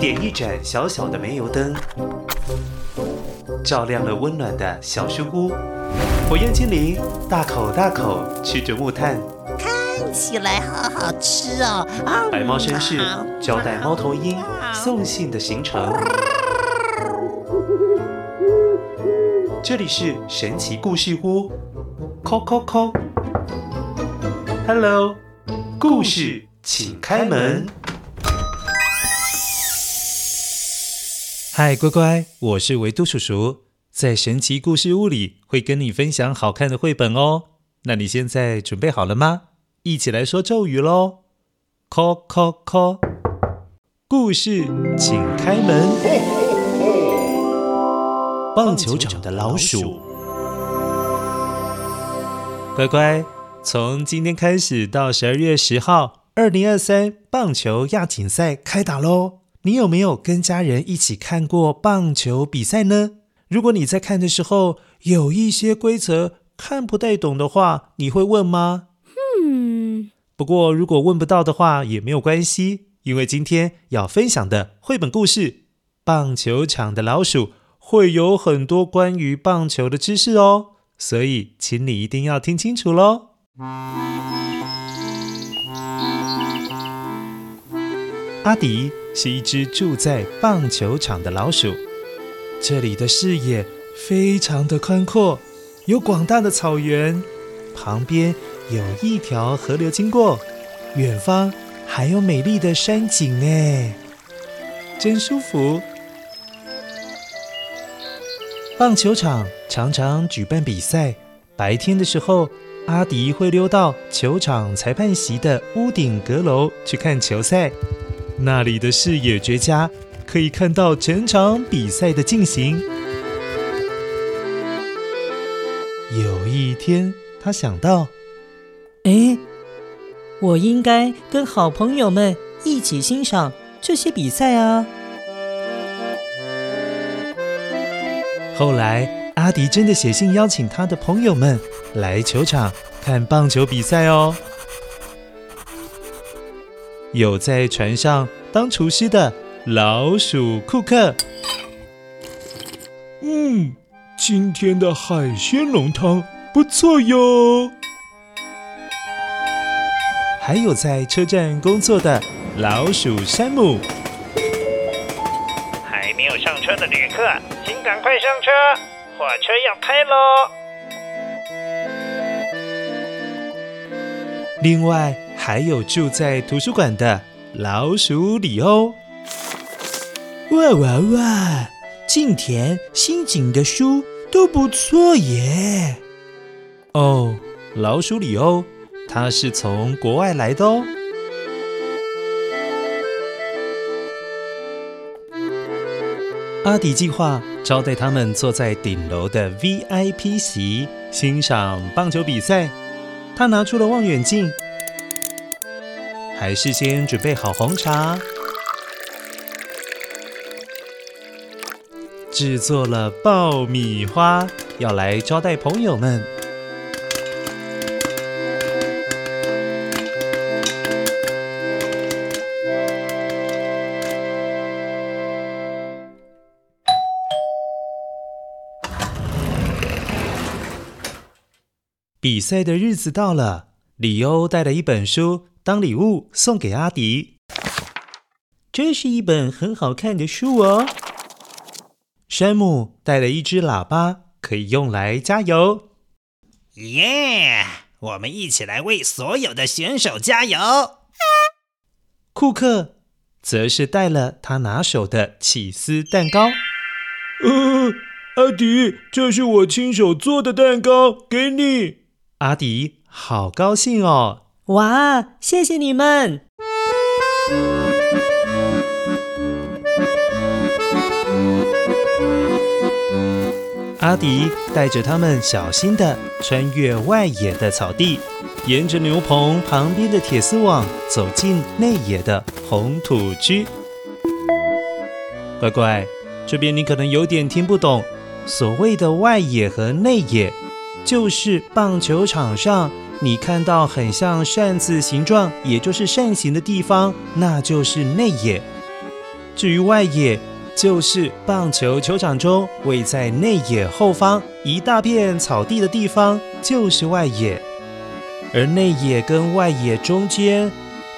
点一盏小小的煤油灯，照亮了温暖的小书屋。火焰精灵大口大口吃着木炭，看起来好好吃哦。白猫绅士交代猫头鹰送信的行程。这里是神奇故事屋，扣扣扣。Hello，故事请开门。嗨，乖乖，我是维多叔叔，在神奇故事屋里会跟你分享好看的绘本哦。那你现在准备好了吗？一起来说咒语喽！叩叩叩，故事请开门。棒球场的老鼠，乖乖，从今天开始到十二月十号，二零二三棒球亚锦赛开打喽！你有没有跟家人一起看过棒球比赛呢？如果你在看的时候有一些规则看不太懂的话，你会问吗？嗯。不过如果问不到的话也没有关系，因为今天要分享的绘本故事《棒球场的老鼠》会有很多关于棒球的知识哦，所以请你一定要听清楚喽。阿迪。是一只住在棒球场的老鼠。这里的视野非常的宽阔，有广大的草原，旁边有一条河流经过，远方还有美丽的山景，呢，真舒服。棒球场常常举办比赛，白天的时候，阿迪会溜到球场裁判席的屋顶阁楼去看球赛。那里的视野绝佳，可以看到整场比赛的进行。有一天，他想到：“哎，我应该跟好朋友们一起欣赏这些比赛啊！”后来，阿迪真的写信邀请他的朋友们来球场看棒球比赛哦。有在船上当厨师的老鼠库克。嗯，今天的海鲜浓汤不错哟。还有在车站工作的老鼠山姆。还没有上车的旅客，请赶快上车，火车要开喽。另外。还有住在图书馆的老鼠里欧，哇哇哇！近田、新井的书都不错耶。哦，老鼠里欧，他是从国外来的哦。阿迪计划招待他们坐在顶楼的 VIP 席，欣赏棒球比赛。他拿出了望远镜。还事先准备好红茶，制作了爆米花，要来招待朋友们。比赛的日子到了，里欧带了一本书。当礼物送给阿迪，这是一本很好看的书哦。山姆带了一只喇叭，可以用来加油。耶！我们一起来为所有的选手加油。库克则是带了他拿手的起司蛋糕。呃，阿迪，这是我亲手做的蛋糕，给你。阿迪好高兴哦。哇！谢谢你们。阿迪带着他们小心的穿越外野的草地，沿着牛棚旁边的铁丝网走进内野的红土区。乖乖，这边你可能有点听不懂，所谓的外野和内野，就是棒球场上。你看到很像扇子形状，也就是扇形的地方，那就是内野。至于外野，就是棒球球场中位在内野后方一大片草地的地方，就是外野。而内野跟外野中间，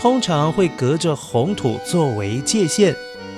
通常会隔着红土作为界限。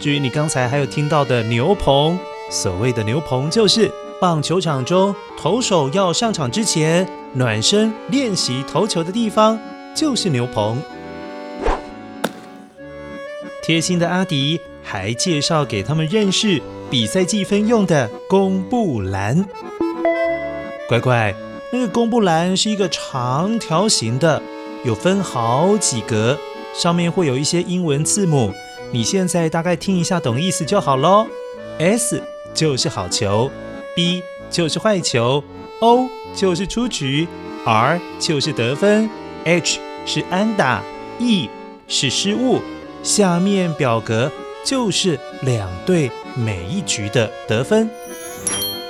至于你刚才还有听到的牛棚，所谓的牛棚就是棒球场中投手要上场之前暖身练习投球的地方，就是牛棚。贴心的阿迪还介绍给他们认识比赛计分用的公布栏。乖乖，那个公布栏是一个长条形的，有分好几格，上面会有一些英文字母。你现在大概听一下，懂意思就好喽。S 就是好球，B 就是坏球，O 就是出局，R 就是得分，H 是安打，E 是失误。下面表格就是两队每一局的得分。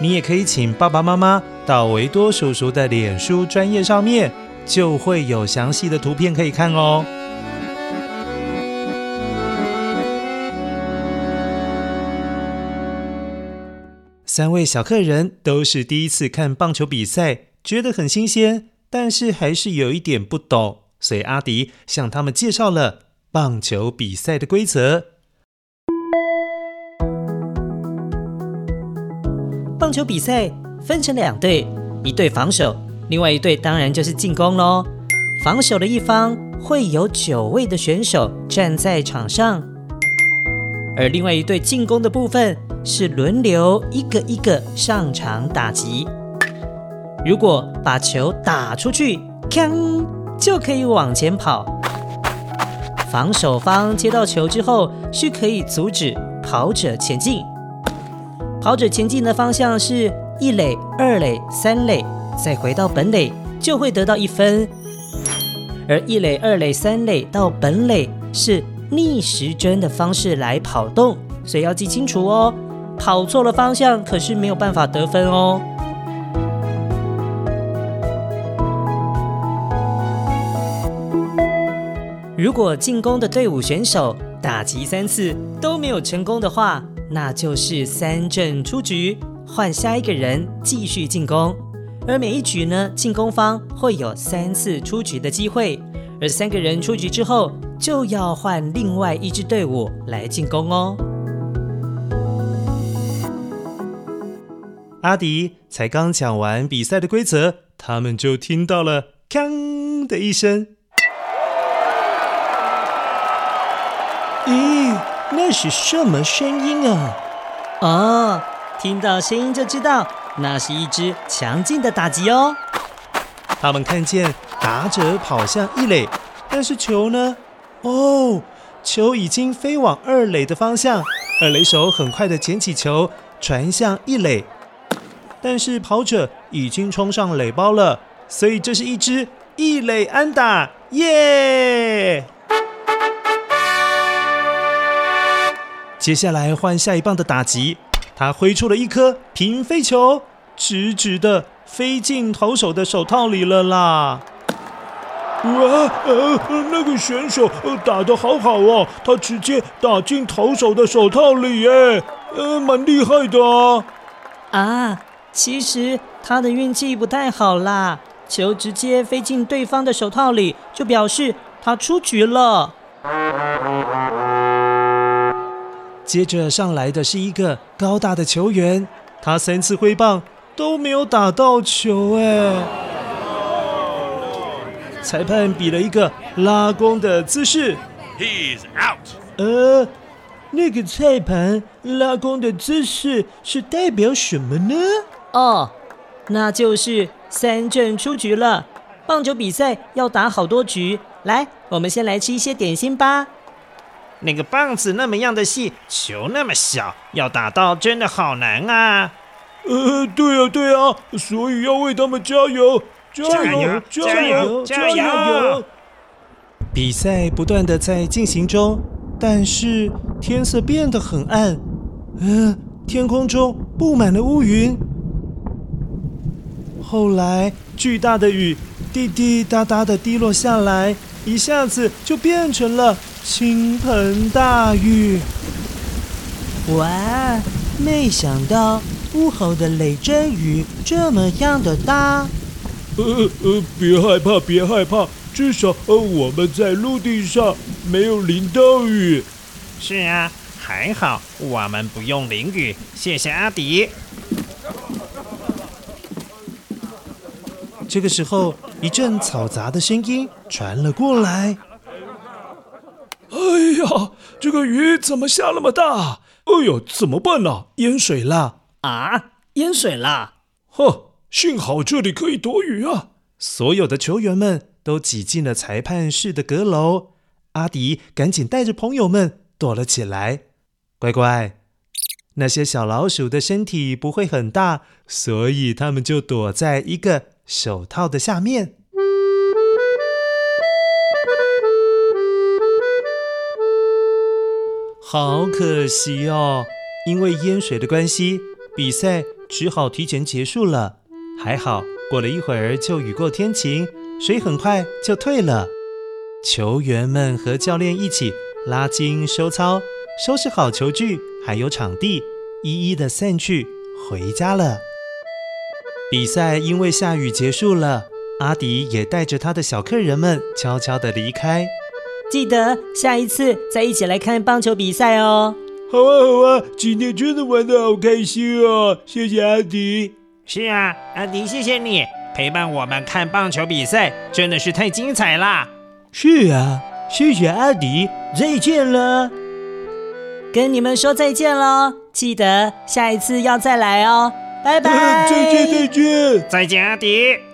你也可以请爸爸妈妈到维多叔叔的脸书专业上面，就会有详细的图片可以看哦。三位小客人都是第一次看棒球比赛，觉得很新鲜，但是还是有一点不懂，所以阿迪向他们介绍了棒球比赛的规则。棒球比赛分成两队，一队防守，另外一队当然就是进攻喽。防守的一方会有九位的选手站在场上，而另外一队进攻的部分。是轮流一个一个上场打击。如果把球打出去，锵，就可以往前跑。防守方接到球之后，是可以阻止跑者前进。跑者前进的方向是一垒、二垒、三垒，再回到本垒就会得到一分。而一垒、二垒、三垒到本垒是逆时针的方式来跑动，所以要记清楚哦。跑错了方向，可是没有办法得分哦。如果进攻的队伍选手打击三次都没有成功的话，那就是三阵出局，换下一个人继续进攻。而每一局呢，进攻方会有三次出局的机会，而三个人出局之后，就要换另外一支队伍来进攻哦。阿迪才刚讲完比赛的规则，他们就听到了“锵”的一声。咦，那是什么声音啊？哦，听到声音就知道，那是一支强劲的打击哦。他们看见打者跑向一垒，但是球呢？哦，球已经飞往二垒的方向。二垒手很快的捡起球，传向一垒。但是跑者已经冲上垒包了，所以这是一支一垒安打，耶！接下来换下一棒的打击，他挥出了一颗平飞球，直直的飞进投手的手套里了啦！哇，呃，那个选手打得好好哦，他直接打进投手的手套里耶，呃，蛮厉害的啊！啊。其实他的运气不太好啦，球直接飞进对方的手套里，就表示他出局了。接着上来的是一个高大的球员，他三次挥棒都没有打到球，哎！裁判比了一个拉弓的姿势，He's out。呃，那个裁判拉弓的姿势是代表什么呢？哦，那就是三振出局了。棒球比赛要打好多局，来，我们先来吃一些点心吧。那个棒子那么样的细，球那么小，要打到真的好难啊！呃，对啊，对啊，所以要为他们加油，加油，加油，加油！比赛不断的在进行中，但是天色变得很暗，嗯、呃，天空中布满了乌云。后来，巨大的雨滴滴答答的滴落下来，一下子就变成了倾盆大雨。哇！没想到午后的雷阵雨这么样的大。呃呃，别害怕，别害怕，至少呃我们在陆地上没有淋到雨。是啊，还好我们不用淋雨，谢谢阿迪。这个时候，一阵嘈杂的声音传了过来。哎呀，这个雨怎么下那么大？哎呦，怎么办呢？淹水了啊！淹水了！呵，幸好这里可以躲雨啊！所有的球员们都挤进了裁判室的阁楼。阿迪赶紧带着朋友们躲了起来。乖乖，那些小老鼠的身体不会很大，所以他们就躲在一个手套的下面。好可惜哦，因为淹水的关系，比赛只好提前结束了。还好，过了一会儿就雨过天晴，水很快就退了。球员们和教练一起拉筋收操，收拾好球具还有场地，一一的散去回家了。比赛因为下雨结束了，阿迪也带着他的小客人们悄悄的离开。记得下一次再一起来看棒球比赛哦。好啊，好啊，今天真的玩得好开心哦！谢谢阿迪。是啊，阿迪，谢谢你陪伴我们看棒球比赛，真的是太精彩啦！是啊，谢谢阿迪，再见了。跟你们说再见喽，记得下一次要再来哦，拜拜。再见，再见，再见，阿迪。